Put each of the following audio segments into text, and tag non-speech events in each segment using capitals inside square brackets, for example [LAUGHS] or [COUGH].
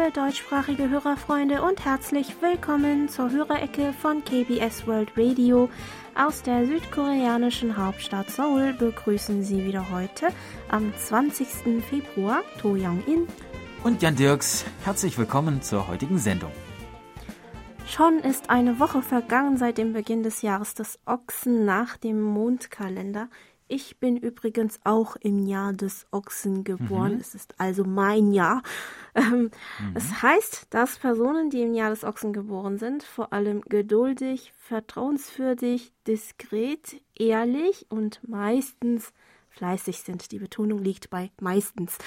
liebe deutschsprachige Hörerfreunde und herzlich willkommen zur Hörerecke von KBS World Radio. Aus der südkoreanischen Hauptstadt Seoul begrüßen Sie wieder heute am 20. Februar To Young-in und Jan Dirks. Herzlich willkommen zur heutigen Sendung. Schon ist eine Woche vergangen seit dem Beginn des Jahres des Ochsen nach dem Mondkalender. Ich bin übrigens auch im Jahr des Ochsen geboren. Mhm. Es ist also mein Jahr. Ähm, mhm. Es heißt, dass Personen, die im Jahr des Ochsen geboren sind, vor allem geduldig, vertrauenswürdig, diskret, ehrlich und meistens fleißig sind. Die Betonung liegt bei meistens.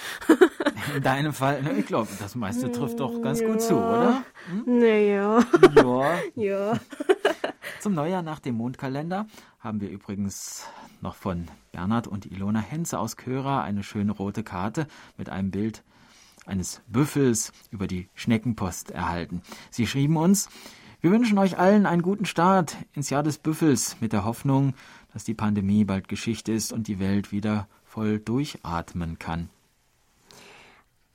In deinem Fall, ich glaube, das meiste trifft doch ganz ja. gut zu, oder? Hm? Naja. Ja. ja. [LAUGHS] [LAUGHS] Zum Neujahr nach dem Mondkalender haben wir übrigens noch von Bernhard und Ilona Henze aus Köra eine schöne rote Karte mit einem Bild eines Büffels über die Schneckenpost erhalten. Sie schrieben uns, wir wünschen euch allen einen guten Start ins Jahr des Büffels mit der Hoffnung, dass die Pandemie bald Geschichte ist und die Welt wieder voll durchatmen kann.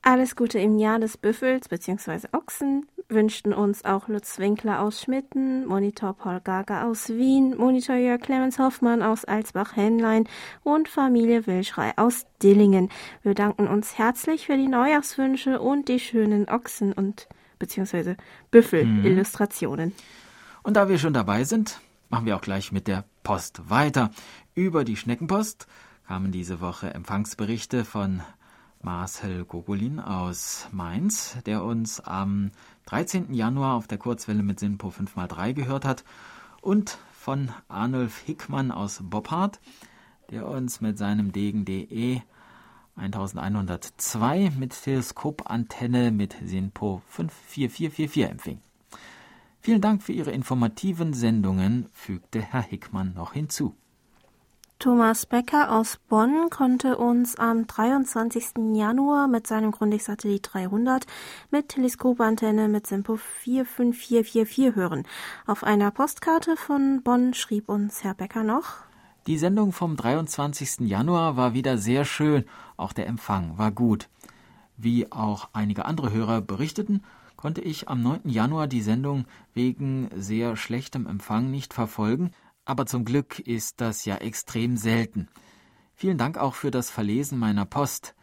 Alles Gute im Jahr des Büffels bzw. Ochsen wünschten uns auch Lutz Winkler aus Schmitten, Monitor Paul Gager aus Wien, Monitor Jörg Clemens Hoffmann aus Alsbach-Henlein und Familie Wilschrei aus Dillingen. Wir danken uns herzlich für die Neujahrswünsche und die schönen Ochsen und bzw. Büffel-Illustrationen. Und da wir schon dabei sind, machen wir auch gleich mit der Post weiter. Über die Schneckenpost kamen diese Woche Empfangsberichte von Marcel Gogolin aus Mainz, der uns am 13. Januar auf der Kurzwelle mit Sinpo 5x3 gehört hat, und von Arnulf Hickmann aus Boppard, der uns mit seinem Degen DE 1102 mit Teleskopantenne mit SINPO 54444 empfing. Vielen Dank für Ihre informativen Sendungen, fügte Herr Hickmann noch hinzu. Thomas Becker aus Bonn konnte uns am 23. Januar mit seinem Grundig-Satellit 300 mit Teleskopantenne mit Simpo 45444 hören. Auf einer Postkarte von Bonn schrieb uns Herr Becker noch. Die Sendung vom 23. Januar war wieder sehr schön, auch der Empfang war gut. Wie auch einige andere Hörer berichteten, konnte ich am 9. Januar die Sendung wegen sehr schlechtem Empfang nicht verfolgen, aber zum Glück ist das ja extrem selten. Vielen Dank auch für das Verlesen meiner Post.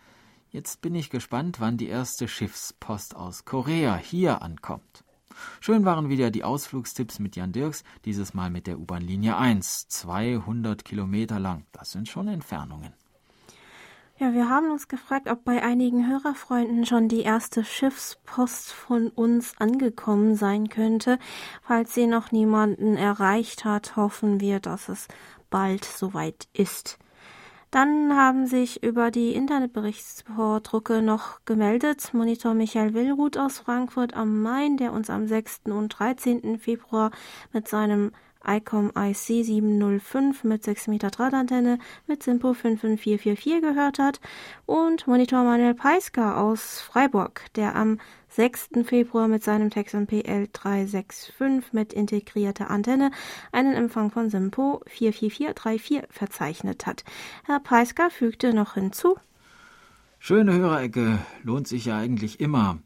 Jetzt bin ich gespannt, wann die erste Schiffspost aus Korea hier ankommt. Schön waren wieder die Ausflugstipps mit Jan Dirks, dieses Mal mit der U-Bahn-Linie 1, 200 Kilometer lang. Das sind schon Entfernungen. Ja, wir haben uns gefragt, ob bei einigen Hörerfreunden schon die erste Schiffspost von uns angekommen sein könnte. Falls sie noch niemanden erreicht hat, hoffen wir, dass es bald soweit ist. Dann haben sich über die Internetberichtsvordrucke noch gemeldet Monitor Michael Willruth aus Frankfurt am Main, der uns am 6. und 13. Februar mit seinem ICOM IC 705 mit 6 Meter Drahtantenne mit Simpo 55444 gehört hat und Monitor Manuel Peiska aus Freiburg, der am 6. Februar mit seinem Texan PL 365 mit integrierter Antenne einen Empfang von Simpo 44434 verzeichnet hat. Herr Peiska fügte noch hinzu. Schöne Hörerecke lohnt sich ja eigentlich immer.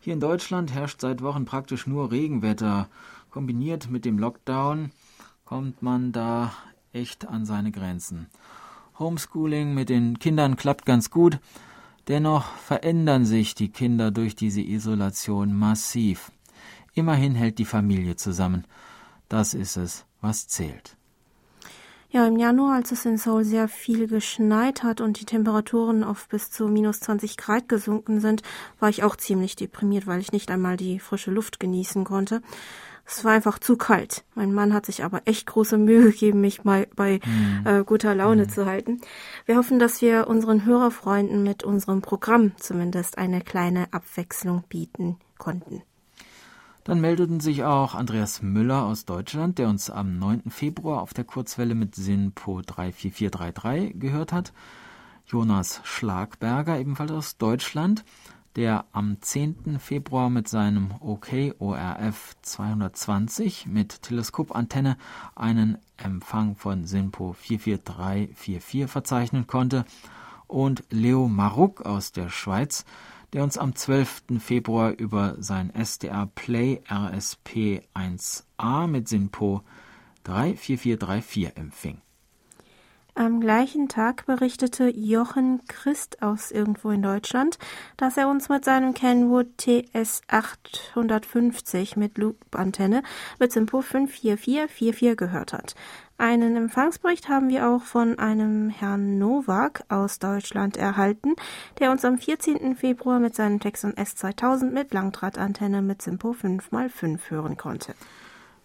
Hier in Deutschland herrscht seit Wochen praktisch nur Regenwetter. Kombiniert mit dem Lockdown kommt man da echt an seine Grenzen. Homeschooling mit den Kindern klappt ganz gut, dennoch verändern sich die Kinder durch diese Isolation massiv. Immerhin hält die Familie zusammen. Das ist es, was zählt. Ja, im Januar, als es in Seoul sehr viel geschneit hat und die Temperaturen auf bis zu minus 20 Grad gesunken sind, war ich auch ziemlich deprimiert, weil ich nicht einmal die frische Luft genießen konnte. Es war einfach zu kalt. Mein Mann hat sich aber echt große Mühe gegeben, mich mal bei mhm. äh, guter Laune mhm. zu halten. Wir hoffen, dass wir unseren Hörerfreunden mit unserem Programm zumindest eine kleine Abwechslung bieten konnten. Dann meldeten sich auch Andreas Müller aus Deutschland, der uns am 9. Februar auf der Kurzwelle mit SINPO 34433 gehört hat. Jonas Schlagberger, ebenfalls aus Deutschland, der am 10. Februar mit seinem OK ORF 220 mit Teleskopantenne einen Empfang von SINPO 44344 verzeichnen konnte und Leo Maruck aus der Schweiz, der uns am 12. Februar über sein SDR Play RSP 1A mit SINPO 34434 empfing. Am gleichen Tag berichtete Jochen Christ aus irgendwo in Deutschland, dass er uns mit seinem Kenwood TS 850 mit Loop-Antenne mit Simpo 54444 gehört hat. Einen Empfangsbericht haben wir auch von einem Herrn Nowak aus Deutschland erhalten, der uns am 14. Februar mit seinem Texon S2000 mit Langdrahtantenne mit Simpo 5x5 hören konnte.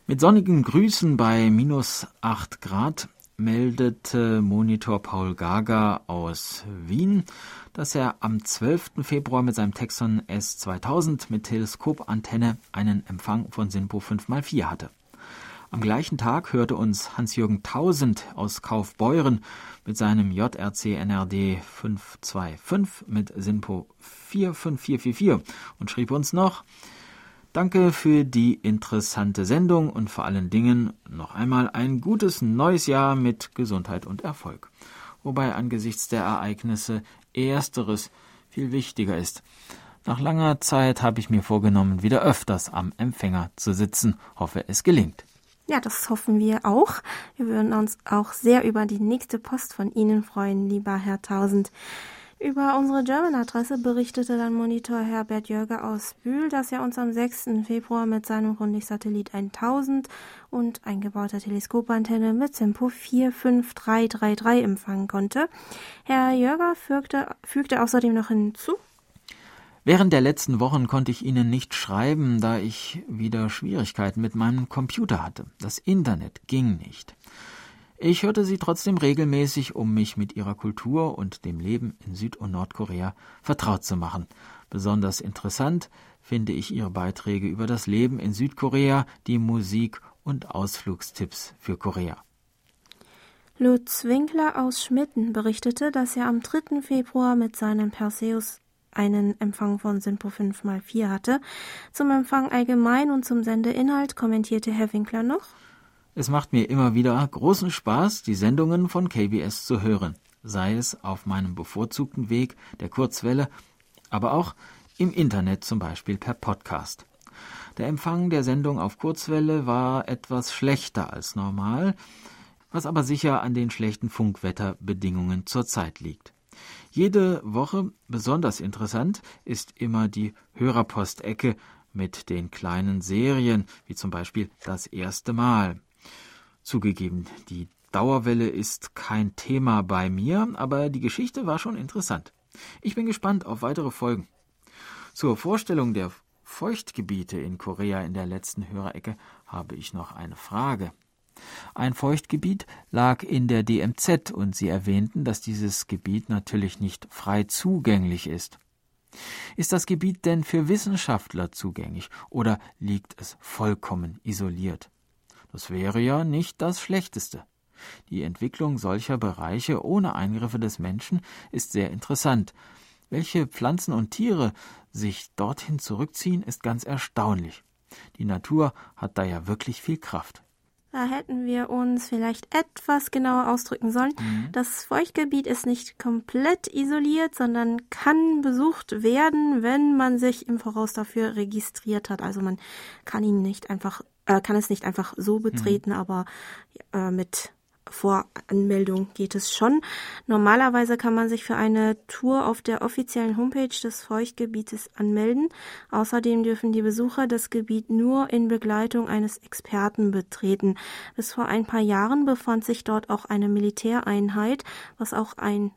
Mit sonnigen Grüßen bei minus 8 Grad meldete Monitor Paul Gaga aus Wien, dass er am 12. Februar mit seinem Texon S2000 mit Teleskopantenne einen Empfang von SINPO 5x4 hatte. Am gleichen Tag hörte uns Hans-Jürgen Tausend aus Kaufbeuren mit seinem JRC NRD 525 mit SINPO 45444 und schrieb uns noch, Danke für die interessante Sendung und vor allen Dingen noch einmal ein gutes neues Jahr mit Gesundheit und Erfolg. Wobei angesichts der Ereignisse ersteres viel wichtiger ist. Nach langer Zeit habe ich mir vorgenommen, wieder öfters am Empfänger zu sitzen. Hoffe, es gelingt. Ja, das hoffen wir auch. Wir würden uns auch sehr über die nächste Post von Ihnen freuen, lieber Herr Tausend. Über unsere German-Adresse berichtete dann Monitor Herbert Jörger aus Bühl, dass er uns am 6. Februar mit seinem Rundlichtsatellit 1000 und eingebauter Teleskopantenne mit Tempo 45333 empfangen konnte. Herr Jörger fügte, fügte außerdem noch hinzu, Während der letzten Wochen konnte ich Ihnen nicht schreiben, da ich wieder Schwierigkeiten mit meinem Computer hatte. Das Internet ging nicht. Ich hörte sie trotzdem regelmäßig, um mich mit ihrer Kultur und dem Leben in Süd- und Nordkorea vertraut zu machen. Besonders interessant finde ich ihre Beiträge über das Leben in Südkorea, die Musik und Ausflugstipps für Korea. Lutz Winkler aus Schmitten berichtete, dass er am 3. Februar mit seinem Perseus einen Empfang von SINPO 5x4 hatte. Zum Empfang allgemein und zum Sendeinhalt kommentierte Herr Winkler noch. Es macht mir immer wieder großen Spaß, die Sendungen von KBS zu hören, sei es auf meinem bevorzugten Weg der Kurzwelle, aber auch im Internet zum Beispiel per Podcast. Der Empfang der Sendung auf Kurzwelle war etwas schlechter als normal, was aber sicher an den schlechten Funkwetterbedingungen zurzeit liegt. Jede Woche besonders interessant ist immer die Hörerpostecke mit den kleinen Serien, wie zum Beispiel das erste Mal. Zugegeben, die Dauerwelle ist kein Thema bei mir, aber die Geschichte war schon interessant. Ich bin gespannt auf weitere Folgen. Zur Vorstellung der Feuchtgebiete in Korea in der letzten Hörerecke habe ich noch eine Frage. Ein Feuchtgebiet lag in der DMZ und Sie erwähnten, dass dieses Gebiet natürlich nicht frei zugänglich ist. Ist das Gebiet denn für Wissenschaftler zugänglich oder liegt es vollkommen isoliert? Das wäre ja nicht das Schlechteste. Die Entwicklung solcher Bereiche ohne Eingriffe des Menschen ist sehr interessant. Welche Pflanzen und Tiere sich dorthin zurückziehen, ist ganz erstaunlich. Die Natur hat da ja wirklich viel Kraft. Da hätten wir uns vielleicht etwas genauer ausdrücken sollen. Mhm. Das Feuchtgebiet ist nicht komplett isoliert, sondern kann besucht werden, wenn man sich im Voraus dafür registriert hat. Also man kann ihn nicht einfach, äh, kann es nicht einfach so betreten, mhm. aber äh, mit vor Anmeldung geht es schon. Normalerweise kann man sich für eine Tour auf der offiziellen Homepage des Feuchtgebietes anmelden. Außerdem dürfen die Besucher das Gebiet nur in Begleitung eines Experten betreten. Bis vor ein paar Jahren befand sich dort auch eine Militäreinheit, was auch ein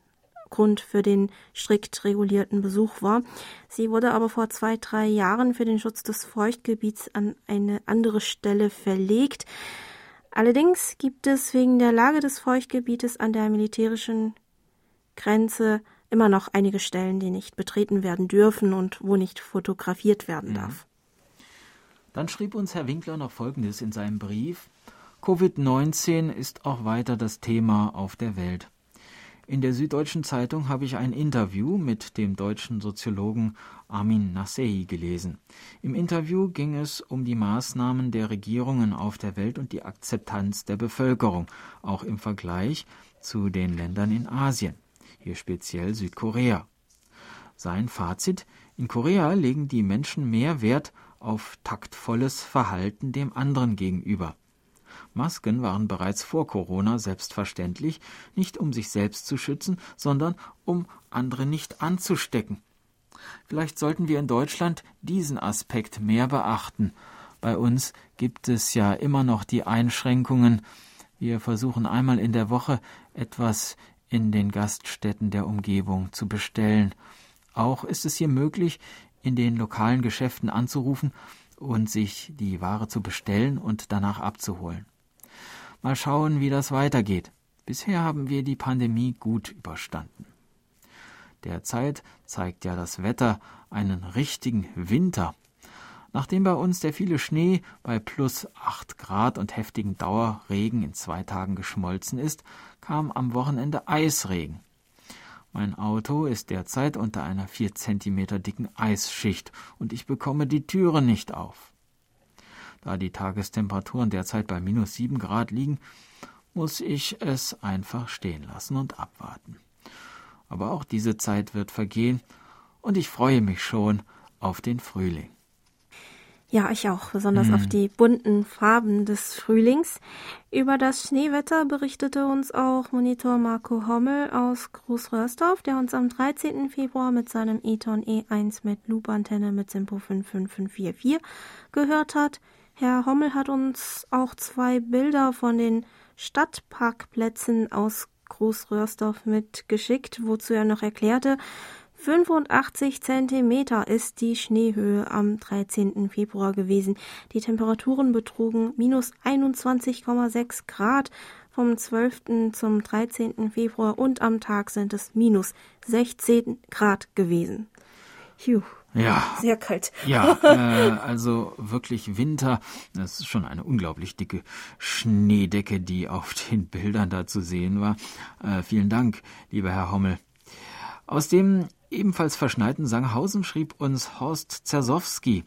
Grund für den strikt regulierten Besuch war. Sie wurde aber vor zwei, drei Jahren für den Schutz des Feuchtgebiets an eine andere Stelle verlegt. Allerdings gibt es wegen der Lage des Feuchtgebietes an der militärischen Grenze immer noch einige Stellen, die nicht betreten werden dürfen und wo nicht fotografiert werden mhm. darf. Dann schrieb uns Herr Winkler noch Folgendes in seinem Brief. Covid-19 ist auch weiter das Thema auf der Welt. In der Süddeutschen Zeitung habe ich ein Interview mit dem deutschen Soziologen Armin Nassei gelesen. Im Interview ging es um die Maßnahmen der Regierungen auf der Welt und die Akzeptanz der Bevölkerung, auch im Vergleich zu den Ländern in Asien, hier speziell Südkorea. Sein Fazit In Korea legen die Menschen mehr Wert auf taktvolles Verhalten dem anderen gegenüber. Masken waren bereits vor Corona selbstverständlich, nicht um sich selbst zu schützen, sondern um andere nicht anzustecken. Vielleicht sollten wir in Deutschland diesen Aspekt mehr beachten. Bei uns gibt es ja immer noch die Einschränkungen. Wir versuchen einmal in der Woche etwas in den Gaststätten der Umgebung zu bestellen. Auch ist es hier möglich, in den lokalen Geschäften anzurufen und sich die Ware zu bestellen und danach abzuholen. Mal schauen, wie das weitergeht. Bisher haben wir die Pandemie gut überstanden. Derzeit zeigt ja das Wetter einen richtigen Winter. Nachdem bei uns der viele Schnee bei plus 8 Grad und heftigen Dauerregen in zwei Tagen geschmolzen ist, kam am Wochenende Eisregen. Mein Auto ist derzeit unter einer 4 cm dicken Eisschicht und ich bekomme die Türe nicht auf. Da die Tagestemperaturen derzeit bei minus 7 Grad liegen, muss ich es einfach stehen lassen und abwarten. Aber auch diese Zeit wird vergehen und ich freue mich schon auf den Frühling. Ja, ich auch, besonders hm. auf die bunten Farben des Frühlings. Über das Schneewetter berichtete uns auch Monitor Marco Hommel aus Großröhrsdorf, der uns am 13. Februar mit seinem Eton E1 mit Loop-Antenne mit Simpo 55544 gehört hat. Herr Hommel hat uns auch zwei Bilder von den Stadtparkplätzen aus Großröhrsdorf mitgeschickt, wozu er noch erklärte, 85 Zentimeter ist die Schneehöhe am 13. Februar gewesen. Die Temperaturen betrugen minus 21,6 Grad vom 12. zum 13. Februar und am Tag sind es minus 16 Grad gewesen. Phew. Ja. Sehr kalt. Ja, [LAUGHS] äh, also wirklich Winter. Das ist schon eine unglaublich dicke Schneedecke, die auf den Bildern da zu sehen war. Äh, vielen Dank, lieber Herr Hommel. Aus dem ebenfalls verschneiten Sanghausen schrieb uns Horst Zersowski,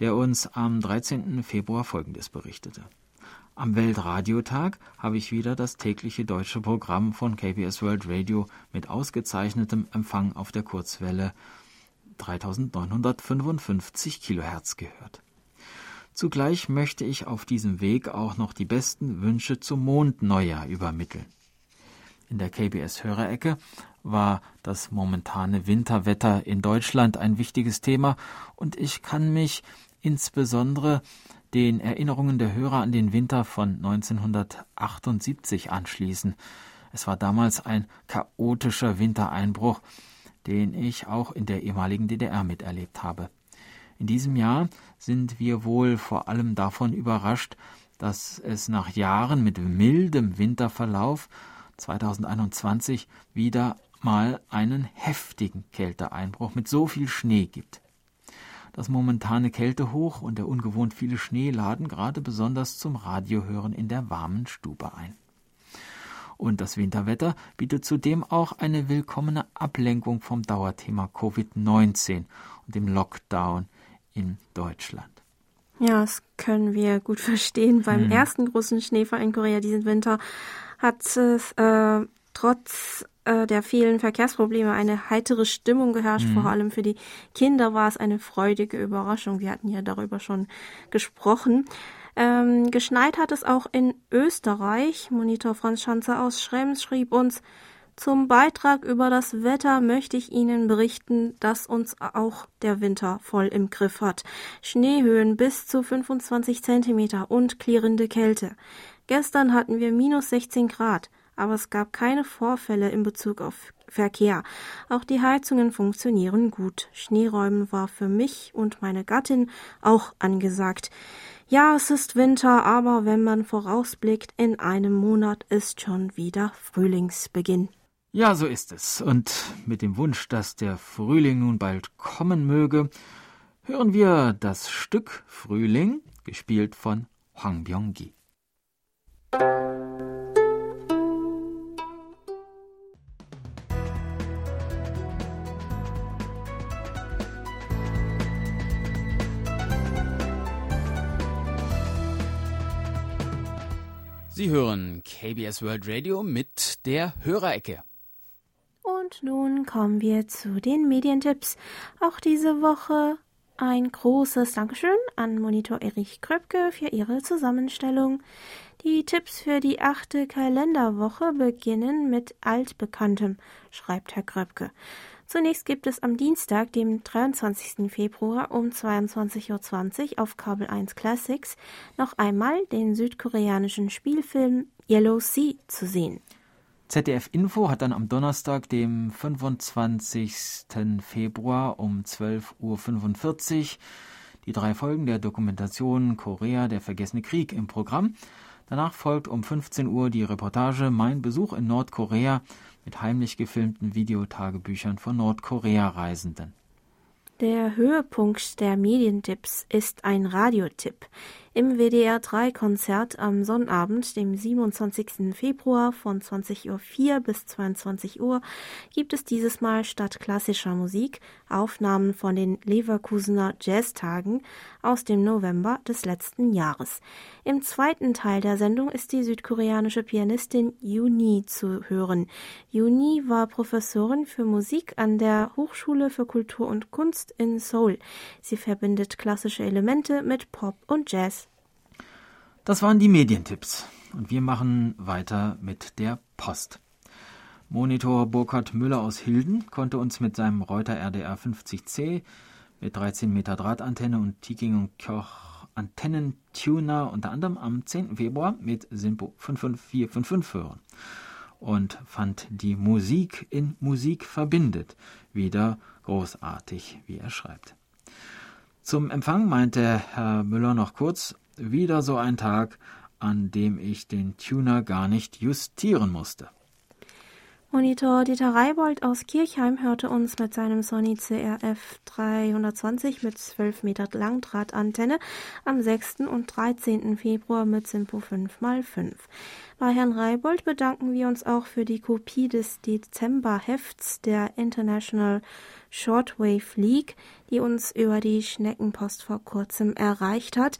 der uns am 13. Februar Folgendes berichtete. Am Weltradiotag habe ich wieder das tägliche deutsche Programm von KBS World Radio mit ausgezeichnetem Empfang auf der Kurzwelle 3955 Kilohertz gehört. Zugleich möchte ich auf diesem Weg auch noch die besten Wünsche zum Mondneujahr übermitteln. In der KBS Hörerecke war das momentane Winterwetter in Deutschland ein wichtiges Thema und ich kann mich insbesondere den Erinnerungen der Hörer an den Winter von 1978 anschließen. Es war damals ein chaotischer Wintereinbruch, den ich auch in der ehemaligen DDR miterlebt habe. In diesem Jahr sind wir wohl vor allem davon überrascht, dass es nach Jahren mit mildem Winterverlauf 2021 wieder mal einen heftigen Kälteeinbruch mit so viel Schnee gibt. Das momentane Kältehoch und der ungewohnt viele Schnee laden gerade besonders zum Radiohören in der warmen Stube ein. Und das Winterwetter bietet zudem auch eine willkommene Ablenkung vom Dauerthema Covid-19 und dem Lockdown in Deutschland. Ja, das können wir gut verstehen. Beim hm. ersten großen Schneefall in Korea diesen Winter hat es äh, trotz äh, der vielen Verkehrsprobleme eine heitere Stimmung geherrscht. Mhm. Vor allem für die Kinder war es eine freudige Überraschung. Wir hatten ja darüber schon gesprochen. Ähm, geschneit hat es auch in Österreich. Monitor Franz Schanzer aus Schrems schrieb uns, zum Beitrag über das Wetter möchte ich Ihnen berichten, dass uns auch der Winter voll im Griff hat. Schneehöhen bis zu 25 Zentimeter und klirrende Kälte. Gestern hatten wir minus 16 Grad, aber es gab keine Vorfälle in Bezug auf Verkehr. Auch die Heizungen funktionieren gut. Schneeräumen war für mich und meine Gattin auch angesagt. Ja, es ist Winter, aber wenn man vorausblickt, in einem Monat ist schon wieder Frühlingsbeginn. Ja, so ist es. Und mit dem Wunsch, dass der Frühling nun bald kommen möge, hören wir das Stück Frühling, gespielt von Hwang Byung-gi. Sie hören KBS World Radio mit der Hörerecke. Und nun kommen wir zu den Medientipps. Auch diese Woche ein großes Dankeschön an Monitor Erich Kröpke für ihre Zusammenstellung. Die Tipps für die achte Kalenderwoche beginnen mit Altbekanntem, schreibt Herr Kröpke. Zunächst gibt es am Dienstag, dem 23. Februar um 22.20 Uhr auf Kabel 1 Classics noch einmal den südkoreanischen Spielfilm Yellow Sea zu sehen. ZDF Info hat dann am Donnerstag, dem 25. Februar um 12.45 Uhr die drei Folgen der Dokumentation Korea, der vergessene Krieg im Programm. Danach folgt um 15 Uhr die Reportage Mein Besuch in Nordkorea mit heimlich gefilmten Videotagebüchern von Nordkorea-Reisenden. Der Höhepunkt der Medientipps ist ein Radiotipp. Im WDR3-Konzert am Sonnabend, dem 27. Februar von 20.04 Uhr bis 22 Uhr, gibt es dieses Mal statt klassischer Musik Aufnahmen von den Leverkusener Jazztagen aus dem November des letzten Jahres. Im zweiten Teil der Sendung ist die südkoreanische Pianistin Yuni zu hören. Yuni war Professorin für Musik an der Hochschule für Kultur und Kunst in Seoul. Sie verbindet klassische Elemente mit Pop und Jazz. Das waren die Medientipps. Und wir machen weiter mit der Post. Monitor Burkhard Müller aus Hilden konnte uns mit seinem Reuter RDR 50C mit 13 Meter Drahtantenne und Tiking und Koch Antennentuner unter anderem am 10. Februar mit Simpo 55455 hören und fand die Musik in Musik verbindet wieder großartig, wie er schreibt. Zum Empfang meinte Herr Müller noch kurz, wieder so ein Tag, an dem ich den Tuner gar nicht justieren musste. Monitor Dieter Reibold aus Kirchheim hörte uns mit seinem Sony CRF 320 mit 12 Meter Langdrahtantenne am 6. und 13. Februar mit Simpo 5x5. Bei Herrn Reibold bedanken wir uns auch für die Kopie des Dezemberhefts der International Shortwave League, die uns über die Schneckenpost vor kurzem erreicht hat.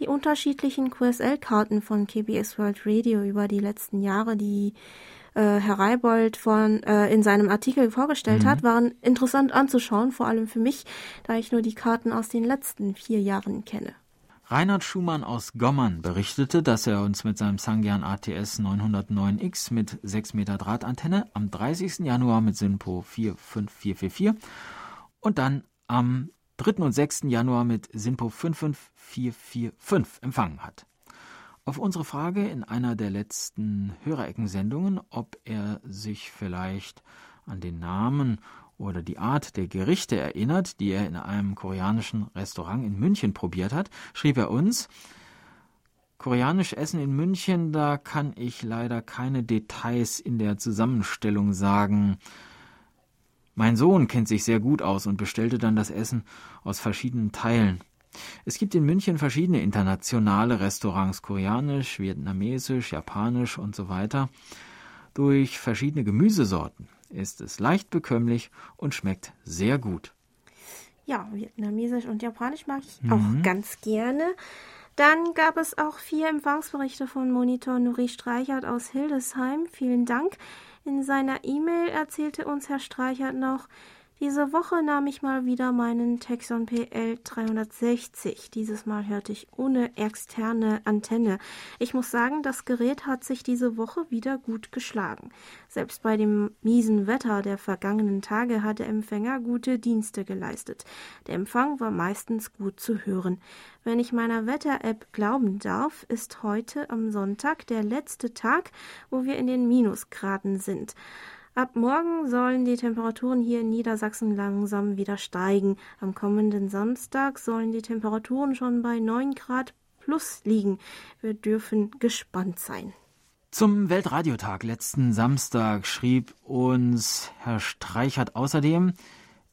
Die unterschiedlichen QSL-Karten von KBS World Radio über die letzten Jahre, die äh, Herr Reibold von, äh, in seinem Artikel vorgestellt mhm. hat, waren interessant anzuschauen, vor allem für mich, da ich nur die Karten aus den letzten vier Jahren kenne. Reinhard Schumann aus Gommern berichtete, dass er uns mit seinem Sangyan ATS 909X mit 6 Meter Drahtantenne am 30. Januar mit SINPO 45444 und dann am 3. und 6. Januar mit SINPO 55445 empfangen hat. Auf unsere Frage in einer der letzten Hörereckensendungen, ob er sich vielleicht an den Namen oder die Art der Gerichte erinnert, die er in einem koreanischen Restaurant in München probiert hat, schrieb er uns, Koreanisch Essen in München, da kann ich leider keine Details in der Zusammenstellung sagen. Mein Sohn kennt sich sehr gut aus und bestellte dann das Essen aus verschiedenen Teilen. Es gibt in München verschiedene internationale Restaurants, koreanisch, vietnamesisch, japanisch und so weiter. Durch verschiedene Gemüsesorten ist es leicht bekömmlich und schmeckt sehr gut. Ja, vietnamesisch und japanisch mag ich mhm. auch ganz gerne. Dann gab es auch vier Empfangsberichte von Monitor Nuri Streichert aus Hildesheim. Vielen Dank. In seiner E-Mail erzählte uns Herr Streichert noch, diese Woche nahm ich mal wieder meinen Texon PL 360. Dieses Mal hörte ich ohne externe Antenne. Ich muss sagen, das Gerät hat sich diese Woche wieder gut geschlagen. Selbst bei dem miesen Wetter der vergangenen Tage hat der Empfänger gute Dienste geleistet. Der Empfang war meistens gut zu hören. Wenn ich meiner Wetter-App glauben darf, ist heute am Sonntag der letzte Tag, wo wir in den Minusgraden sind. Ab morgen sollen die Temperaturen hier in Niedersachsen langsam wieder steigen. Am kommenden Samstag sollen die Temperaturen schon bei 9 Grad plus liegen. Wir dürfen gespannt sein. Zum Weltradiotag letzten Samstag schrieb uns Herr Streichert außerdem,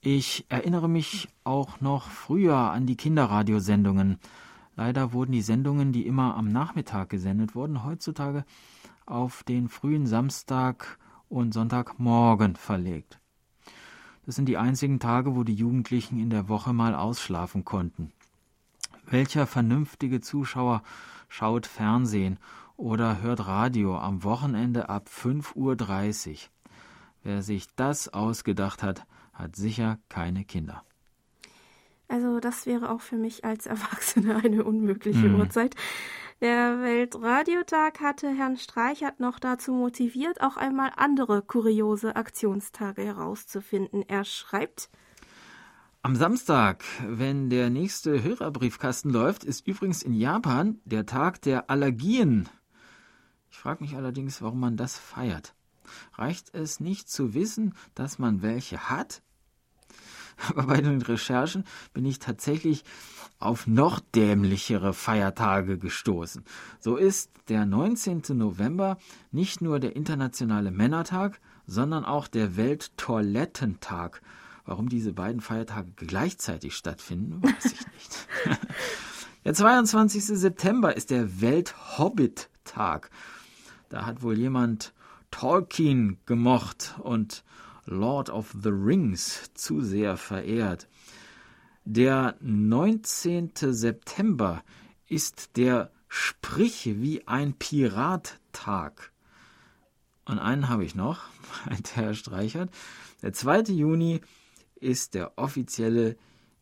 ich erinnere mich auch noch früher an die Kinderradiosendungen. Leider wurden die Sendungen, die immer am Nachmittag gesendet wurden, heutzutage auf den frühen Samstag und Sonntagmorgen verlegt. Das sind die einzigen Tage, wo die Jugendlichen in der Woche mal ausschlafen konnten. Welcher vernünftige Zuschauer schaut Fernsehen oder hört Radio am Wochenende ab 5.30 Uhr? Wer sich das ausgedacht hat, hat sicher keine Kinder. Also das wäre auch für mich als Erwachsene eine unmögliche mhm. Uhrzeit. Der Weltradiotag hatte Herrn Streichert noch dazu motiviert, auch einmal andere kuriose Aktionstage herauszufinden. Er schreibt am Samstag, wenn der nächste Hörerbriefkasten läuft, ist übrigens in Japan der Tag der Allergien. Ich frage mich allerdings, warum man das feiert. Reicht es nicht zu wissen, dass man welche hat? [LAUGHS] Aber bei den Recherchen bin ich tatsächlich auf noch dämlichere Feiertage gestoßen. So ist der 19. November nicht nur der internationale Männertag, sondern auch der Welttoilettentag. Warum diese beiden Feiertage gleichzeitig stattfinden, weiß ich nicht. [LAUGHS] der 22. September ist der Welthobbit-Tag. Da hat wohl jemand Tolkien gemocht und Lord of the Rings zu sehr verehrt. Der 19. September ist der Sprich wie ein Pirat-Tag. Und einen habe ich noch, [LAUGHS] meinte Herr Streichert. Der 2. Juni ist der offizielle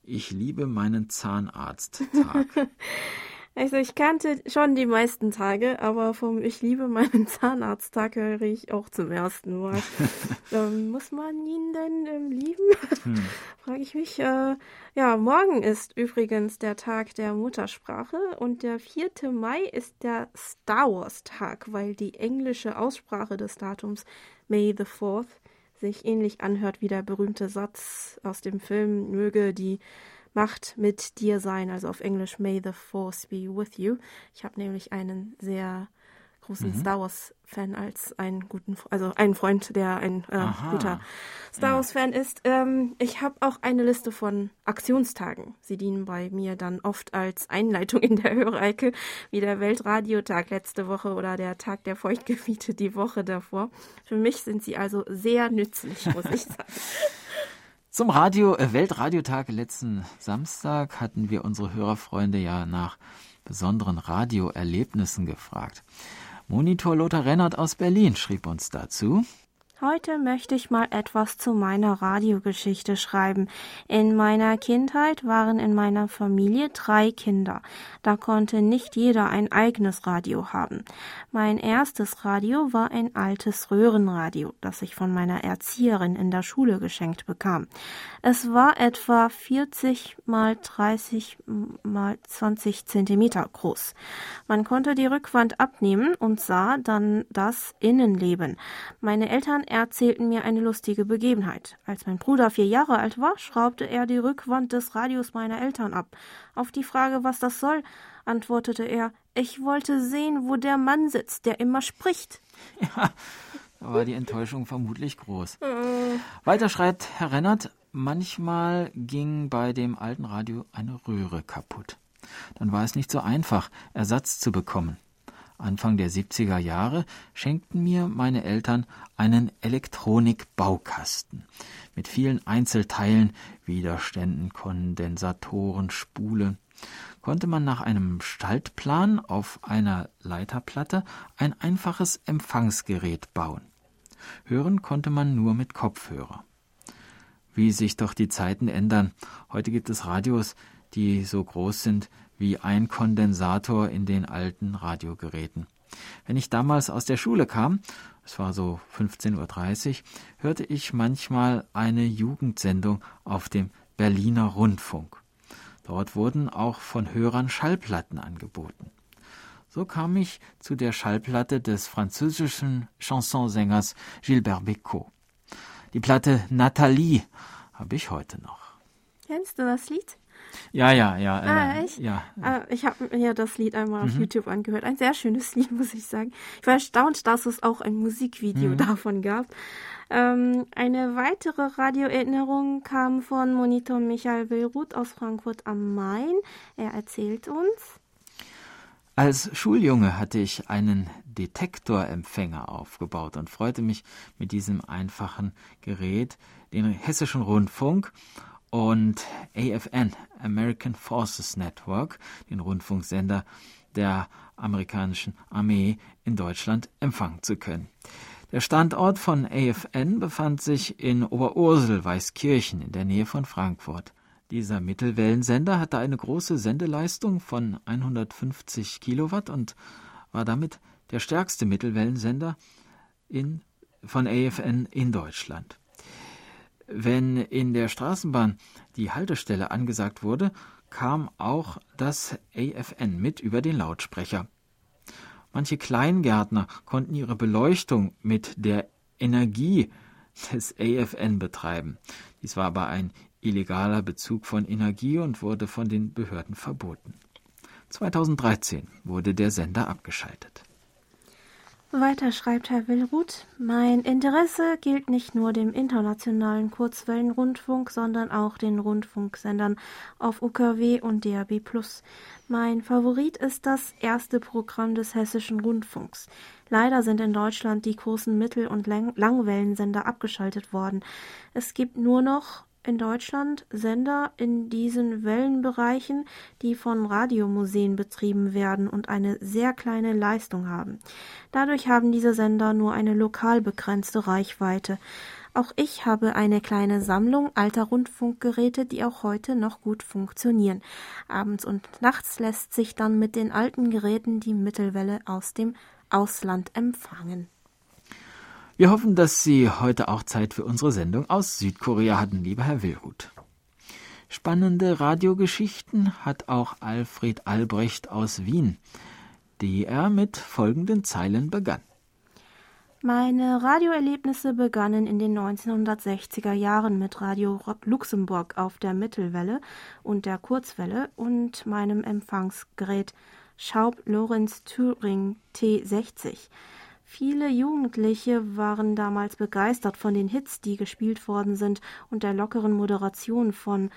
Ich liebe meinen Zahnarzt-Tag. [LAUGHS] Also ich kannte schon die meisten Tage, aber vom Ich liebe meinen [LAUGHS] Zahnarzttag höre ich auch zum ersten Mal. [LAUGHS] ähm, muss man ihn denn ähm, lieben? Hm. [LAUGHS] Frage ich mich. Äh, ja, morgen ist übrigens der Tag der Muttersprache und der 4. Mai ist der Star Wars Tag, weil die englische Aussprache des Datums May the 4th sich ähnlich anhört wie der berühmte Satz aus dem Film Möge die Macht mit dir sein, also auf Englisch May the Force be with you. Ich habe nämlich einen sehr großen mhm. Star Wars Fan als einen guten, also einen Freund, der ein äh, guter Star Wars Fan ist. Ähm, ich habe auch eine Liste von Aktionstagen. Sie dienen bei mir dann oft als Einleitung in der Hörecke, wie der Weltradiotag letzte Woche oder der Tag der Feuchtgebiete [LAUGHS] die Woche davor. Für mich sind sie also sehr nützlich, muss ich [LAUGHS] sagen. Zum Radio äh, Weltradiotag letzten Samstag hatten wir unsere Hörerfreunde ja nach besonderen Radioerlebnissen gefragt. Monitor Lothar Rennert aus Berlin schrieb uns dazu. Heute möchte ich mal etwas zu meiner Radiogeschichte schreiben. In meiner Kindheit waren in meiner Familie drei Kinder. Da konnte nicht jeder ein eigenes Radio haben. Mein erstes Radio war ein altes Röhrenradio, das ich von meiner Erzieherin in der Schule geschenkt bekam. Es war etwa 40 mal 30 mal 20 Zentimeter groß. Man konnte die Rückwand abnehmen und sah dann das Innenleben. Meine Eltern erzählten mir eine lustige Begebenheit. Als mein Bruder vier Jahre alt war, schraubte er die Rückwand des Radios meiner Eltern ab. Auf die Frage, was das soll, antwortete er, ich wollte sehen, wo der Mann sitzt, der immer spricht. [LAUGHS] Ja, da war die Enttäuschung vermutlich groß. Weiter schreibt Herr Rennert, manchmal ging bei dem alten Radio eine Röhre kaputt. Dann war es nicht so einfach, Ersatz zu bekommen. Anfang der 70er Jahre schenkten mir meine Eltern einen Elektronikbaukasten mit vielen Einzelteilen, Widerständen, Kondensatoren, Spule. Konnte man nach einem Schaltplan auf einer Leiterplatte ein einfaches Empfangsgerät bauen. Hören konnte man nur mit Kopfhörer. Wie sich doch die Zeiten ändern. Heute gibt es Radios, die so groß sind wie ein Kondensator in den alten Radiogeräten. Wenn ich damals aus der Schule kam, es war so 15.30 Uhr, hörte ich manchmal eine Jugendsendung auf dem Berliner Rundfunk. Dort wurden auch von Hörern Schallplatten angeboten. So kam ich zu der Schallplatte des französischen Chansonsängers Gilbert Bécaud. Die Platte Nathalie habe ich heute noch. Kennst du das Lied? Ja, ja, ja. Ah, äh, echt? Ja. Äh, ich habe mir das Lied einmal auf mhm. YouTube angehört. Ein sehr schönes [LAUGHS] Lied, muss ich sagen. Ich war erstaunt, dass es auch ein Musikvideo mhm. davon gab. Ähm, eine weitere Radioerinnerung kam von Monitor Michael Willruth aus Frankfurt am Main. Er erzählt uns. Als Schuljunge hatte ich einen Detektorempfänger aufgebaut und freute mich mit diesem einfachen Gerät den hessischen Rundfunk und AFN, American Forces Network, den Rundfunksender der amerikanischen Armee in Deutschland empfangen zu können. Der Standort von AFN befand sich in Oberursel, Weißkirchen, in der Nähe von Frankfurt. Dieser Mittelwellensender hatte eine große Sendeleistung von 150 Kilowatt und war damit der stärkste Mittelwellensender in, von AFN in Deutschland. Wenn in der Straßenbahn die Haltestelle angesagt wurde, kam auch das AFN mit über den Lautsprecher. Manche Kleingärtner konnten ihre Beleuchtung mit der Energie des AFN betreiben. Dies war aber ein illegaler Bezug von Energie und wurde von den Behörden verboten. 2013 wurde der Sender abgeschaltet. Weiter schreibt Herr Willruth, mein Interesse gilt nicht nur dem internationalen Kurzwellenrundfunk, sondern auch den Rundfunksendern auf UKW und DAB+. Mein Favorit ist das erste Programm des Hessischen Rundfunks. Leider sind in Deutschland die großen Mittel- und Langwellensender abgeschaltet worden. Es gibt nur noch in Deutschland Sender in diesen Wellenbereichen, die von Radiomuseen betrieben werden und eine sehr kleine Leistung haben. Dadurch haben diese Sender nur eine lokal begrenzte Reichweite. Auch ich habe eine kleine Sammlung alter Rundfunkgeräte, die auch heute noch gut funktionieren. Abends und nachts lässt sich dann mit den alten Geräten die Mittelwelle aus dem Ausland empfangen. Wir hoffen, dass Sie heute auch Zeit für unsere Sendung aus Südkorea hatten, lieber Herr Willhut. Spannende Radiogeschichten hat auch Alfred Albrecht aus Wien, die er mit folgenden Zeilen begann. Meine Radioerlebnisse begannen in den 1960er Jahren mit Radio Luxemburg auf der Mittelwelle und der Kurzwelle und meinem Empfangsgerät Schaub Lorenz Thüring T60. Viele Jugendliche waren damals begeistert von den Hits, die gespielt worden sind, und der lockeren Moderation von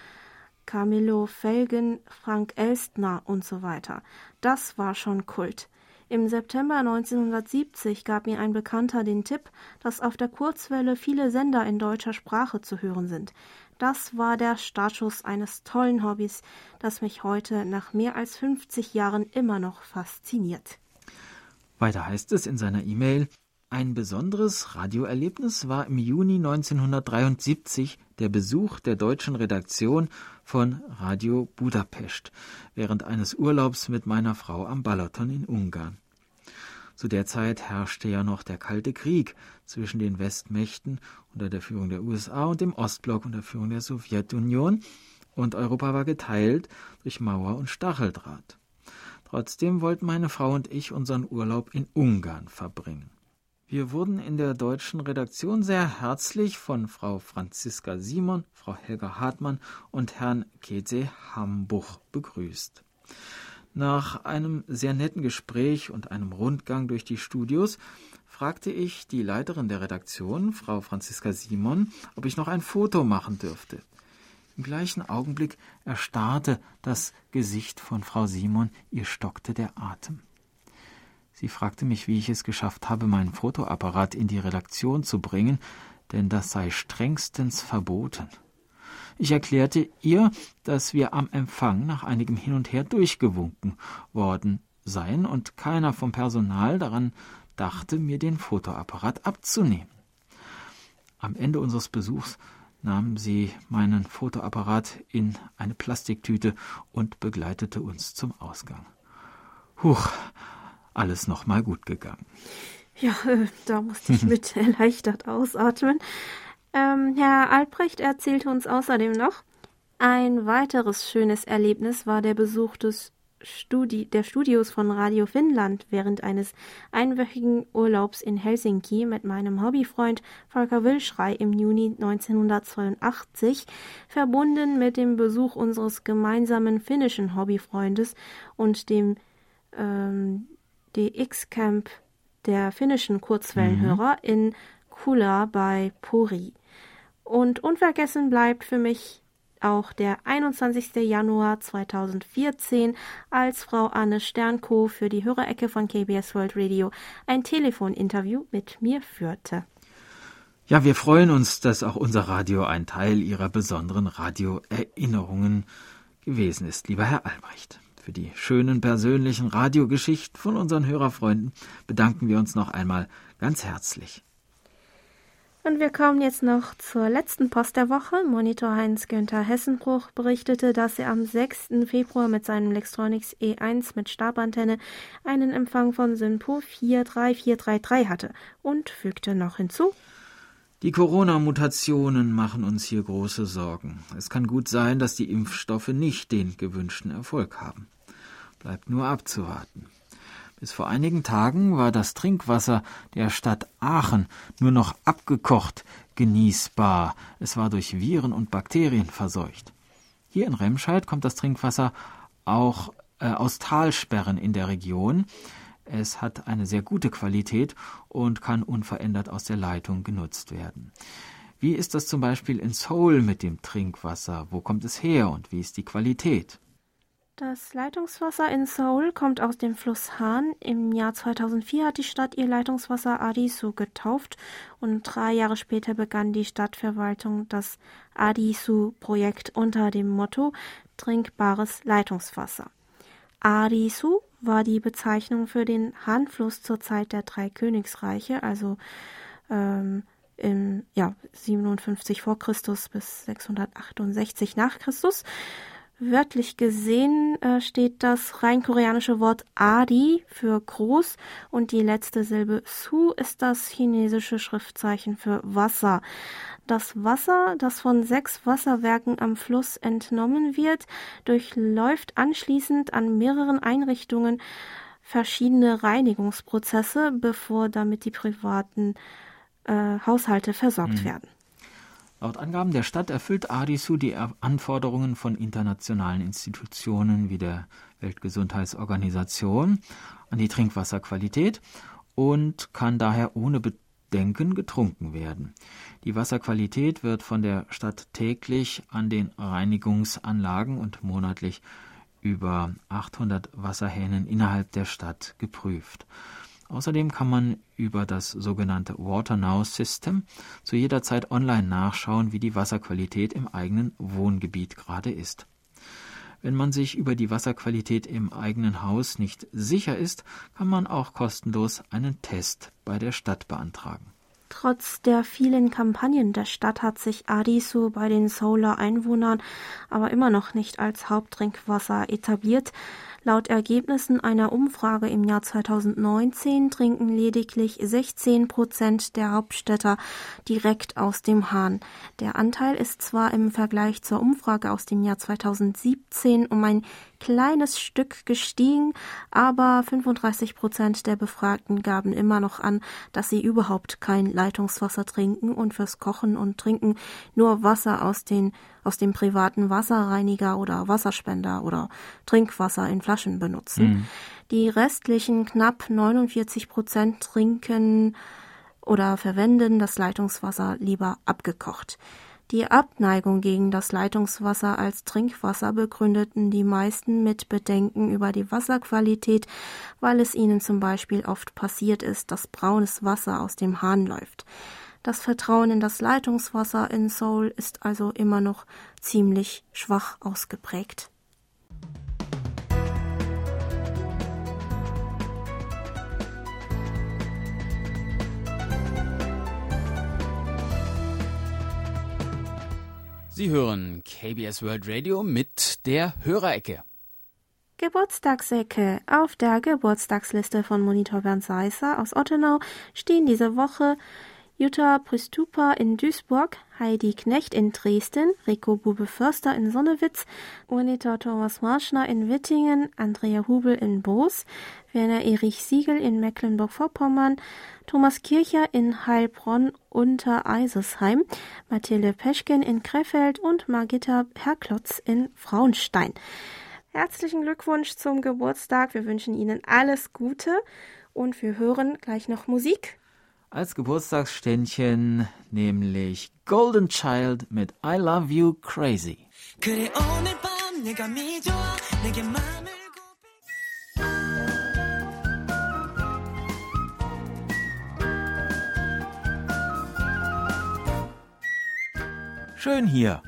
Camillo Felgen, Frank Elstner und so weiter. Das war schon Kult. Im September 1970 gab mir ein Bekannter den Tipp, dass auf der Kurzwelle viele Sender in deutscher Sprache zu hören sind. Das war der Startschuss eines tollen Hobbys, das mich heute nach mehr als 50 Jahren immer noch fasziniert. Weiter heißt es in seiner E-Mail, ein besonderes Radioerlebnis war im Juni 1973 der Besuch der deutschen Redaktion von Radio Budapest während eines Urlaubs mit meiner Frau am Balaton in Ungarn. Zu der Zeit herrschte ja noch der Kalte Krieg zwischen den Westmächten unter der Führung der USA und dem Ostblock unter Führung der Sowjetunion, und Europa war geteilt durch Mauer und Stacheldraht. Trotzdem wollten meine Frau und ich unseren Urlaub in Ungarn verbringen. Wir wurden in der deutschen Redaktion sehr herzlich von Frau Franziska Simon, Frau Helga Hartmann und Herrn Keze Hambuch begrüßt. Nach einem sehr netten Gespräch und einem Rundgang durch die Studios fragte ich die Leiterin der Redaktion, Frau Franziska Simon, ob ich noch ein Foto machen dürfte. Im gleichen Augenblick erstarrte das Gesicht von Frau Simon, ihr stockte der Atem. Sie fragte mich, wie ich es geschafft habe, meinen Fotoapparat in die Redaktion zu bringen, denn das sei strengstens verboten. Ich erklärte ihr, dass wir am Empfang nach einigem Hin und Her durchgewunken worden seien und keiner vom Personal daran dachte, mir den Fotoapparat abzunehmen. Am Ende unseres Besuchs nahm sie meinen Fotoapparat in eine Plastiktüte und begleitete uns zum Ausgang. Huch, alles nochmal gut gegangen. Ja, äh, da musste ich [LAUGHS] mit erleichtert ausatmen. Ähm, Herr Albrecht erzählte uns außerdem noch, ein weiteres schönes Erlebnis war der Besuch des Studi der Studios von Radio Finnland während eines einwöchigen Urlaubs in Helsinki mit meinem Hobbyfreund Volker Wilschrei im Juni 1982, verbunden mit dem Besuch unseres gemeinsamen finnischen Hobbyfreundes und dem ähm, DX-Camp der finnischen Kurzwellenhörer mhm. in Kula bei Pori. Und unvergessen bleibt für mich auch der 21. Januar 2014, als Frau Anne Sternko für die Hörerecke von KBS World Radio ein Telefoninterview mit mir führte. Ja, wir freuen uns, dass auch unser Radio ein Teil Ihrer besonderen Radioerinnerungen gewesen ist, lieber Herr Albrecht. Für die schönen persönlichen Radiogeschichten von unseren Hörerfreunden bedanken wir uns noch einmal ganz herzlich. Und wir kommen jetzt noch zur letzten Post der Woche. Monitor Heinz-Günther Hessenbruch berichtete, dass er am 6. Februar mit seinem Lextronics E1 mit Stabantenne einen Empfang von SYNPO 43433 hatte und fügte noch hinzu, die Corona-Mutationen machen uns hier große Sorgen. Es kann gut sein, dass die Impfstoffe nicht den gewünschten Erfolg haben. Bleibt nur abzuwarten. Bis vor einigen Tagen war das Trinkwasser der Stadt Aachen nur noch abgekocht genießbar. Es war durch Viren und Bakterien verseucht. Hier in Remscheid kommt das Trinkwasser auch äh, aus Talsperren in der Region. Es hat eine sehr gute Qualität und kann unverändert aus der Leitung genutzt werden. Wie ist das zum Beispiel in Seoul mit dem Trinkwasser? Wo kommt es her und wie ist die Qualität? Das Leitungswasser in Seoul kommt aus dem Fluss Han. Im Jahr 2004 hat die Stadt ihr Leitungswasser Adisu getauft und drei Jahre später begann die Stadtverwaltung das Adisu-Projekt unter dem Motto Trinkbares Leitungswasser. Adisu war die Bezeichnung für den Han-Fluss zur Zeit der drei Königsreiche, also ähm, im ja, 57 vor Christus bis 668 nach Christus. Wörtlich gesehen äh, steht das rein koreanische Wort Adi für groß und die letzte Silbe Su ist das chinesische Schriftzeichen für Wasser. Das Wasser, das von sechs Wasserwerken am Fluss entnommen wird, durchläuft anschließend an mehreren Einrichtungen verschiedene Reinigungsprozesse, bevor damit die privaten äh, Haushalte versorgt mhm. werden. Laut Angaben der Stadt erfüllt Adisu die Anforderungen von internationalen Institutionen wie der Weltgesundheitsorganisation an die Trinkwasserqualität und kann daher ohne Bedenken getrunken werden. Die Wasserqualität wird von der Stadt täglich an den Reinigungsanlagen und monatlich über 800 Wasserhähnen innerhalb der Stadt geprüft. Außerdem kann man über das sogenannte Water Now System zu jeder Zeit online nachschauen, wie die Wasserqualität im eigenen Wohngebiet gerade ist. Wenn man sich über die Wasserqualität im eigenen Haus nicht sicher ist, kann man auch kostenlos einen Test bei der Stadt beantragen. Trotz der vielen Kampagnen der Stadt hat sich Adisu bei den Solar-Einwohnern aber immer noch nicht als Haupttrinkwasser etabliert. Laut Ergebnissen einer Umfrage im Jahr 2019 trinken lediglich 16 Prozent der Hauptstädter direkt aus dem Hahn. Der Anteil ist zwar im Vergleich zur Umfrage aus dem Jahr 2017 um ein kleines Stück gestiegen, aber 35 Prozent der Befragten gaben immer noch an, dass sie überhaupt kein Leitungswasser trinken und fürs Kochen und Trinken nur Wasser aus den aus dem privaten Wasserreiniger oder Wasserspender oder Trinkwasser in Flaschen benutzen. Mhm. Die restlichen knapp 49 Prozent trinken oder verwenden das Leitungswasser lieber abgekocht. Die Abneigung gegen das Leitungswasser als Trinkwasser begründeten die meisten mit Bedenken über die Wasserqualität, weil es ihnen zum Beispiel oft passiert ist, dass braunes Wasser aus dem Hahn läuft. Das Vertrauen in das Leitungswasser in Seoul ist also immer noch ziemlich schwach ausgeprägt. Sie hören KBS World Radio mit der Hörerecke. Geburtstagsecke. Auf der Geburtstagsliste von Monitor Bernd Seisser aus Ottenau stehen diese Woche Jutta Pristupa in Duisburg, Heidi Knecht in Dresden, Rico Bube-Förster in Sonnewitz, Monitor Thomas Marschner in Wittingen, Andrea Hubel in Boos, Werner Erich Siegel in Mecklenburg-Vorpommern, Thomas Kircher in Heilbronn unter Eisesheim, Mathilde Peschken in Krefeld und Margitta Herklotz in Frauenstein. Herzlichen Glückwunsch zum Geburtstag. Wir wünschen Ihnen alles Gute und wir hören gleich noch Musik als Geburtstagsständchen, nämlich Golden Child mit I Love You Crazy. Schön hier.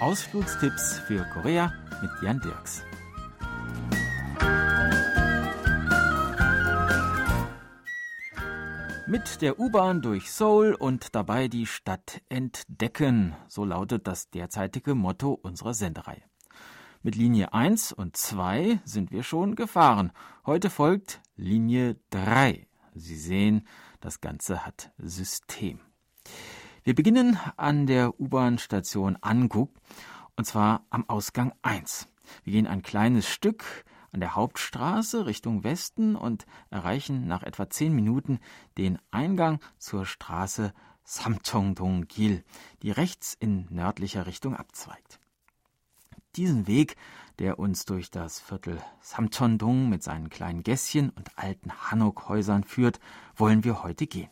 Ausflugstipps für Korea mit Jan Dirks. Mit der U-Bahn durch Seoul und dabei die Stadt entdecken. So lautet das derzeitige Motto unserer Sendereihe. Mit Linie 1 und 2 sind wir schon gefahren. Heute folgt Linie 3. Sie sehen, das Ganze hat System. Wir beginnen an der U-Bahn-Station Anguk und zwar am Ausgang 1. Wir gehen ein kleines Stück an der Hauptstraße Richtung Westen und erreichen nach etwa zehn Minuten den Eingang zur Straße Samcheongdong-gil, die rechts in nördlicher Richtung abzweigt. Diesen Weg, der uns durch das Viertel Samcheondong mit seinen kleinen Gässchen und alten Hanok-Häusern führt, wollen wir heute gehen.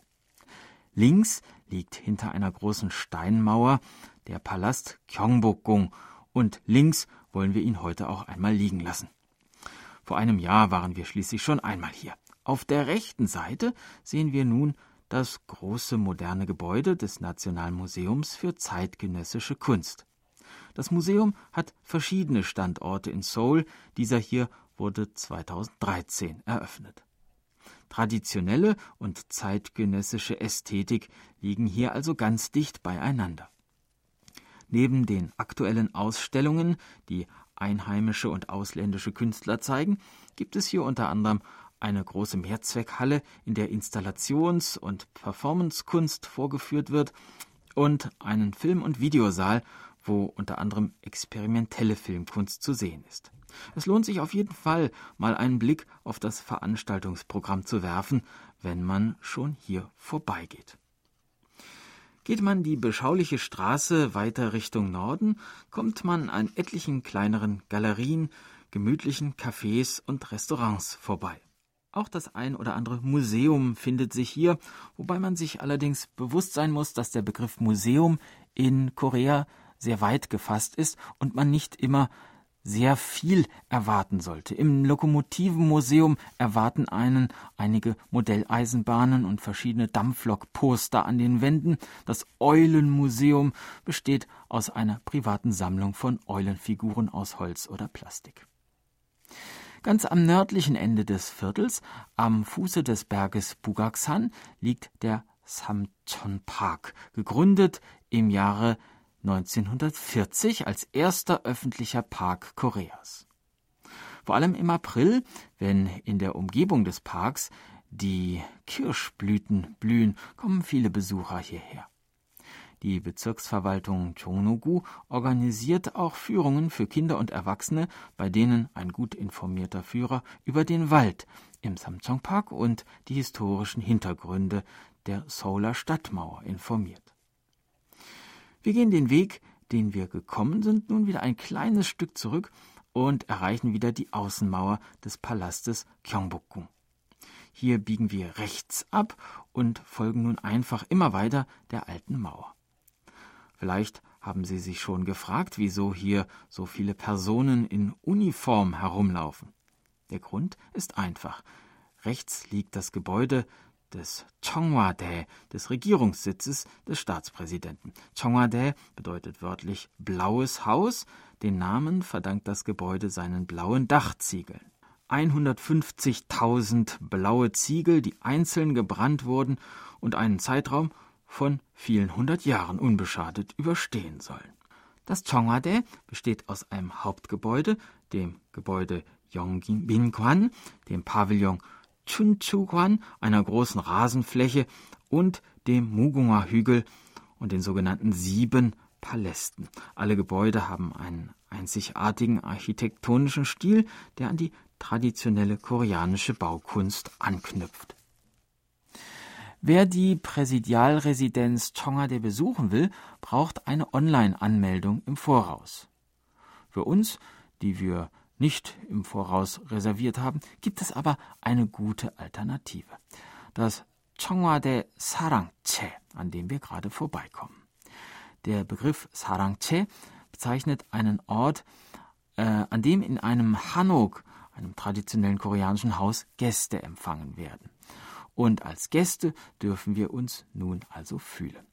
Links liegt hinter einer großen Steinmauer der Palast Gyeongbokgung und links wollen wir ihn heute auch einmal liegen lassen. Vor einem Jahr waren wir schließlich schon einmal hier. Auf der rechten Seite sehen wir nun das große moderne Gebäude des Nationalmuseums für zeitgenössische Kunst. Das Museum hat verschiedene Standorte in Seoul, dieser hier wurde 2013 eröffnet. Traditionelle und zeitgenössische Ästhetik liegen hier also ganz dicht beieinander. Neben den aktuellen Ausstellungen, die einheimische und ausländische Künstler zeigen, gibt es hier unter anderem eine große Mehrzweckhalle, in der Installations- und Performancekunst vorgeführt wird und einen Film- und Videosaal, wo unter anderem experimentelle Filmkunst zu sehen ist. Es lohnt sich auf jeden Fall, mal einen Blick auf das Veranstaltungsprogramm zu werfen, wenn man schon hier vorbeigeht. Geht man die beschauliche Straße weiter Richtung Norden, kommt man an etlichen kleineren Galerien, gemütlichen Cafés und Restaurants vorbei. Auch das ein oder andere Museum findet sich hier, wobei man sich allerdings bewusst sein muss, dass der Begriff Museum in Korea sehr weit gefasst ist und man nicht immer sehr viel erwarten sollte. Im Lokomotivenmuseum erwarten einen einige Modelleisenbahnen und verschiedene Dampflokposter an den Wänden. Das Eulenmuseum besteht aus einer privaten Sammlung von Eulenfiguren aus Holz oder Plastik. Ganz am nördlichen Ende des Viertels, am Fuße des Berges Bugaksan, liegt der Samcheon Park, gegründet im Jahre 1940 als erster öffentlicher Park Koreas. Vor allem im April, wenn in der Umgebung des Parks die Kirschblüten blühen, kommen viele Besucher hierher. Die Bezirksverwaltung Chongnogu organisiert auch Führungen für Kinder und Erwachsene, bei denen ein gut informierter Führer über den Wald im Samsung Park und die historischen Hintergründe der Seouler Stadtmauer informiert. Wir gehen den Weg, den wir gekommen sind, nun wieder ein kleines Stück zurück und erreichen wieder die Außenmauer des Palastes Gyeongbokgung. Hier biegen wir rechts ab und folgen nun einfach immer weiter der alten Mauer. Vielleicht haben Sie sich schon gefragt, wieso hier so viele Personen in Uniform herumlaufen. Der Grund ist einfach. Rechts liegt das Gebäude des Chongwa-dae, des Regierungssitzes des Staatspräsidenten. Chongwa-dae bedeutet wörtlich blaues Haus. Den Namen verdankt das Gebäude seinen blauen Dachziegeln. 150.000 blaue Ziegel, die einzeln gebrannt wurden und einen Zeitraum von vielen hundert Jahren unbeschadet überstehen sollen. Das Chongwa-dae besteht aus einem Hauptgebäude, dem Gebäude Yongbin-kwan, dem Pavillon Chunchuguan, einer großen Rasenfläche, und dem Mugunga Hügel und den sogenannten sieben Palästen. Alle Gebäude haben einen einzigartigen architektonischen Stil, der an die traditionelle koreanische Baukunst anknüpft. Wer die Präsidialresidenz Chongade besuchen will, braucht eine Online-Anmeldung im Voraus. Für uns, die wir nicht im Voraus reserviert haben, gibt es aber eine gute Alternative. Das Chongwade Sarangche, an dem wir gerade vorbeikommen. Der Begriff Sarangche bezeichnet einen Ort, äh, an dem in einem Hanok, einem traditionellen koreanischen Haus, Gäste empfangen werden. Und als Gäste dürfen wir uns nun also fühlen.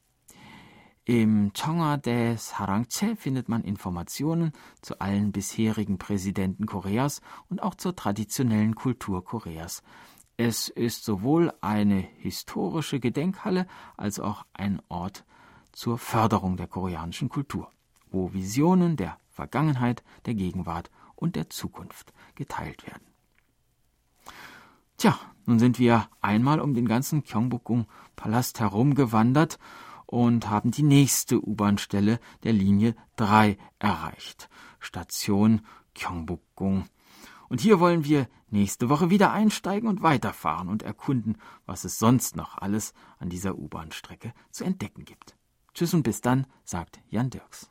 Im Chongade Sarangche findet man Informationen zu allen bisherigen Präsidenten Koreas und auch zur traditionellen Kultur Koreas. Es ist sowohl eine historische Gedenkhalle als auch ein Ort zur Förderung der koreanischen Kultur, wo Visionen der Vergangenheit, der Gegenwart und der Zukunft geteilt werden. Tja, nun sind wir einmal um den ganzen Gyeongbokgung-Palast herumgewandert und haben die nächste U-Bahn-Stelle der Linie 3 erreicht. Station Gyeongbokgung. Und hier wollen wir nächste Woche wieder einsteigen und weiterfahren und erkunden, was es sonst noch alles an dieser U-Bahn-Strecke zu entdecken gibt. Tschüss und bis dann, sagt Jan Dirks.